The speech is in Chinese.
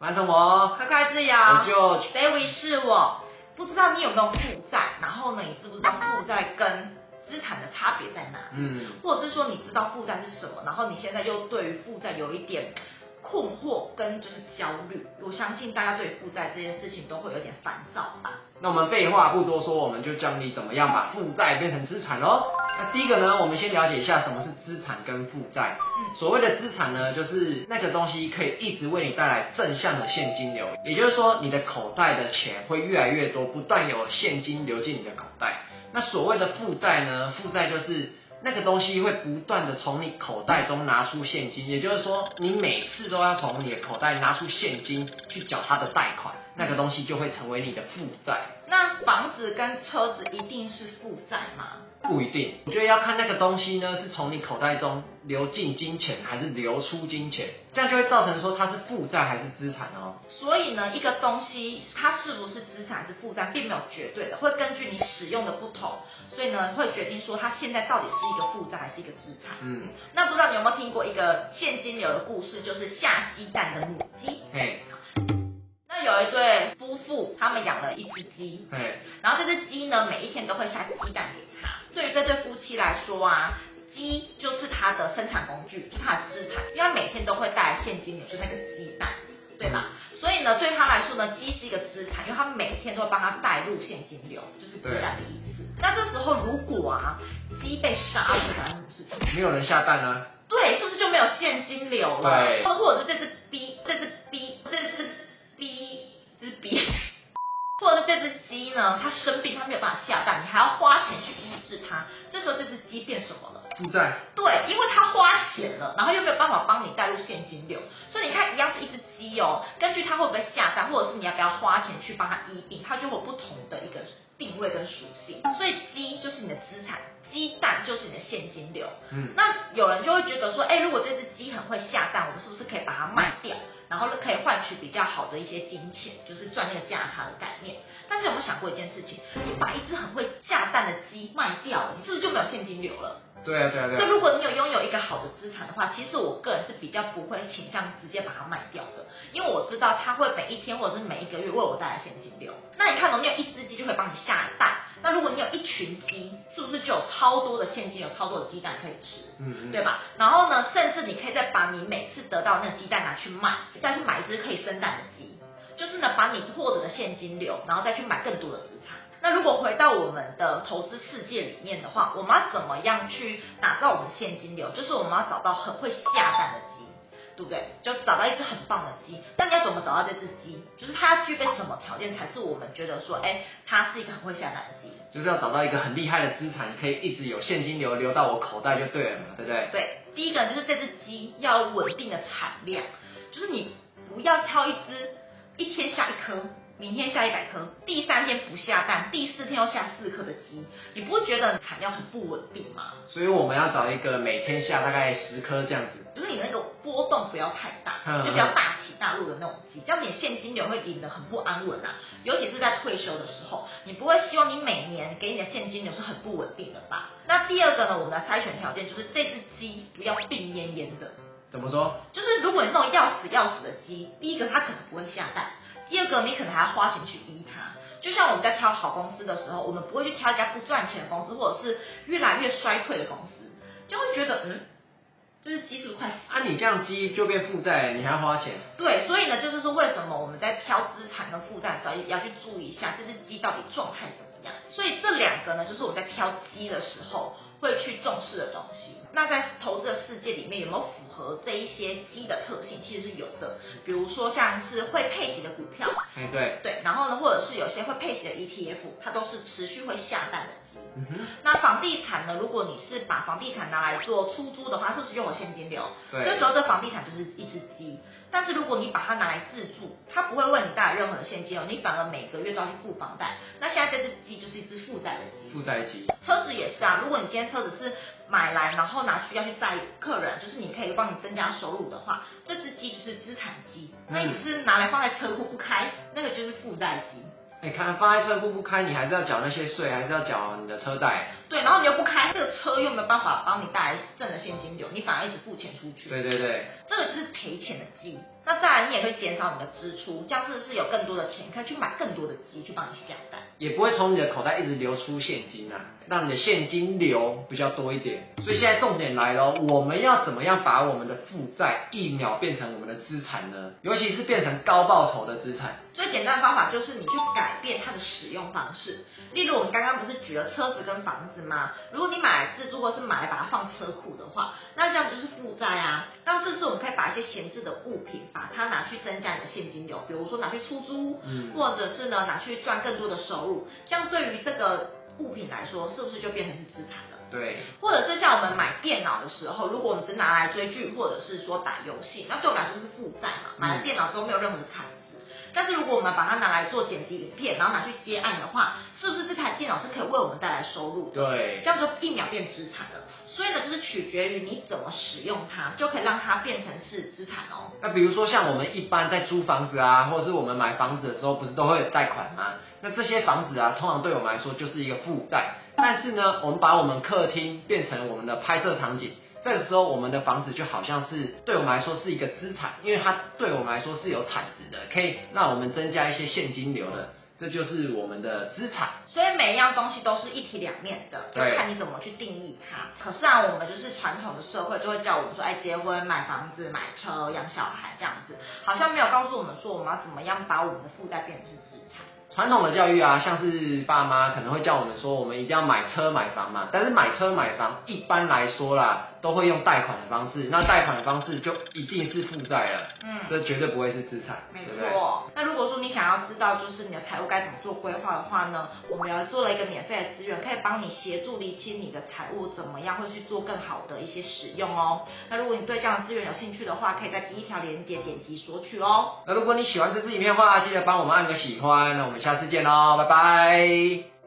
慢生活，快快自由。我就 David 是我，不知道你有没有负债？然后呢，你知不知道负债跟资产的差别在哪？嗯，或者是说你知道负债是什么？然后你现在又对于负债有一点。困惑跟就是焦虑，我相信大家对负债这件事情都会有点烦躁吧。那我们废话不多说，我们就教你怎么样把负债变成资产喽。那第一个呢，我们先了解一下什么是资产跟负债。嗯，所谓的资产呢，就是那个东西可以一直为你带来正向的现金流，也就是说你的口袋的钱会越来越多，不断有现金流进你的口袋。那所谓的负债呢，负债就是。那个东西会不断的从你口袋中拿出现金，也就是说，你每次都要从你的口袋拿出现金去缴它的贷款，那个东西就会成为你的负债。那房子跟车子一定是负债吗？不一定，我觉得要看那个东西呢，是从你口袋中流进金钱还是流出金钱，这样就会造成说它是负债还是资产哦。所以呢，一个东西它是不是资产还是负债，并没有绝对的，会根据你使用的不同，所以呢，会决定说它现在到底是一个负债还是一个资产。嗯，那不知道你有没有听过一个现金流的故事，就是下鸡蛋的母鸡。嘿。有一对夫妇，他们养了一只鸡，对，然后这只鸡呢，每一天都会下鸡蛋给他。这对夫妻来说啊，鸡就是他的生产工具，就是他的资产，因为他每天都会带来现金流，就是那个鸡蛋，对吧？所以呢，对他来说呢，鸡是一个资产，因为他每天都会帮他带入现金流，就是鸡蛋的意思。那这时候如果啊，鸡被杀了，发生什么事情？没有人下蛋啊？对，是不是就没有现金流了？对，或者是这只 B，这只 B，这只。B 这只 B，或者是这只鸡呢，它生病，它没有办法下蛋，你还要花钱去医治它，这时候这只鸡变什么了？负债。对，因为它花钱了，然后又没有办法帮你带入现金流，所以你看，一样是一只鸡哦，根据它会不会下蛋，或者是你要不要花钱去帮它医病，它就会有不同的一个定位跟属性，所以鸡就是你的资产。鸡蛋就是你的现金流，嗯，那有人就会觉得说，哎、欸，如果这只鸡很会下蛋，我们是不是可以把它卖掉，然后可以换取比较好的一些金钱，就是赚那个价差的概念？但是有没有想过一件事情？你把一只很会下蛋的鸡卖掉，你是不是就没有现金流了？对啊，对啊，对啊。所以如果你有拥有一个好的资产的话，其实我个人是比较不会倾向直接把它卖掉的，因为我知道它会每一天或者是每一个月为我带来现金流。那你看，你有一只鸡就会帮你下蛋。那如果你有一群鸡，是不是就有超多的现金，有超多的鸡蛋可以吃，嗯，嗯，对吧？然后呢，甚至你可以再把你每次得到那个鸡蛋拿去卖，再去买一只可以生蛋的鸡，就是呢，把你获得的现金流，然后再去买更多的资产。那如果回到我们的投资世界里面的话，我们要怎么样去打造我们的现金流？就是我们要找到很会下蛋的鸡。对不对？就找到一只很棒的鸡，那你要怎么找到这只鸡？就是它要具备什么条件才是我们觉得说，哎，它是一个很会下蛋的鸡？就是要找到一个很厉害的资产，可以一直有现金流流到我口袋就对了嘛，对不对？对，第一个就是这只鸡要有稳定的产量，就是你不要挑一只一天下一颗。明天下一百颗，第三天不下蛋，第四天要下四颗的鸡，你不会觉得产量很不稳定吗？所以我们要找一个每天下大概十颗这样子，就是你那个波动不要太大，嗯、就比较大起大落的那种鸡，这样你现金流会领得很不安稳啊。尤其是在退休的时候，你不会希望你每年给你的现金流是很不稳定的吧？那第二个呢，我们的筛选条件就是这只鸡不要病恹恹的。怎么说？就是如果你那种要死要死的鸡，第一个它可能不会下蛋。第二个，你可能还要花钱去医它，就像我们在挑好公司的时候，我们不会去挑一家不赚钱的公司，或者是越来越衰退的公司，就会觉得，嗯，这是鸡是不是快死？啊，你这样鸡就变负债，你还要花钱。对，所以呢，就是说为什么我们在挑资产跟负债的时候，也要去注意一下这只鸡到底状态怎么样。所以这两个呢，就是我们在挑鸡的时候会去重视的东西。那在投资的世界里面，有没有符合这一些鸡的特性？其实是有的，比如说像是会配息的股票，哎对对，然后呢，或者是有些会配息的 ETF，它都是持续会下蛋的鸡。那房地产呢？如果你是把房地产拿来做出租的话，是不是又有现金流？对。这时候这房地产就是一只鸡。但是如果你把它拿来自住，它不会为你带来任何的现金流，你反而每个月都要去付房贷。那现在这只鸡就是一只负债的鸡。负债鸡。车子也是啊，如果你今天车子是买来，然后拿去要去载客人，就是你可以帮你增加收入的话，这只鸡就是资产鸡。那你只是拿来放在车库不开，那个就是负债鸡。你看放在车库不开，你还是要缴那些税，还是要缴你的车贷。对，然后你又不开，这个车又没有办法帮你带来正的现金流，你反而一直付钱出去。对对对，这个就是赔钱的鸡。那再来，你也会减少你的支出，这样是不是有更多的钱可以去买更多的鸡去帮你去养蛋？也不会从你的口袋一直流出现金啊，让你的现金流比较多一点。所以现在重点来了，我们要怎么样把我们的负债一秒变成我们的资产呢？尤其是变成高报酬的资产。最简单的方法就是你去改变它的使用方式。例如我们刚刚不是举了车子跟房子吗？如果你买来自住或是买来把它放车库的话，那这样就是负债啊。那是不是我们可以把一些闲置的物品，把它拿去增加你的现金流？比如说拿去出租，嗯，或者是呢拿去赚更多的收入。这样对于这个物品来说，是不是就变成是资产了？对。或者是像我们买电脑的时候，如果我们只拿来追剧，或者是说打游戏，那对我们来说是负债嘛？买了电脑之后没有任何的产值。但是如果我们把它拿来做剪辑影片，然后拿去接案的话，是不是这台电脑是可以为我们带来收入的？对。这样就一秒变资产了。所以呢，就是取决于你怎么使用它，就可以让它变成是资产哦。那比如说像我们一般在租房子啊，或者是我们买房子的时候，不是都会有贷款吗？那这些房子啊，通常对我们来说就是一个负债。但是呢，我们把我们客厅变成我们的拍摄场景，这个时候我们的房子就好像是对我们来说是一个资产，因为它对我们来说是有产值的，可以让我们增加一些现金流的。这就是我们的资产，所以每一样东西都是一体两面的，就看你怎么去定义它。可是啊，我们就是传统的社会就会叫我们说，哎，结婚、买房子、买车、养小孩这样子，好像没有告诉我们说，我们要怎么样把我们的负债变成是资产。传统的教育啊，像是爸妈可能会叫我们说，我们一定要买车买房嘛。但是买车买房一般来说啦。都会用贷款的方式，那贷款的方式就一定是负债了，嗯，这绝对不会是资产，没错。那如果说你想要知道就是你的财务该怎么做规划的话呢，我们要做了一个免费的资源，可以帮你协助理清你的财务怎么样会去做更好的一些使用哦。那如果你对这样的资源有兴趣的话，可以在第一条链接点击索取哦。那如果你喜欢这支影片的话，记得帮我们按个喜欢。那我们下次见喽，拜拜。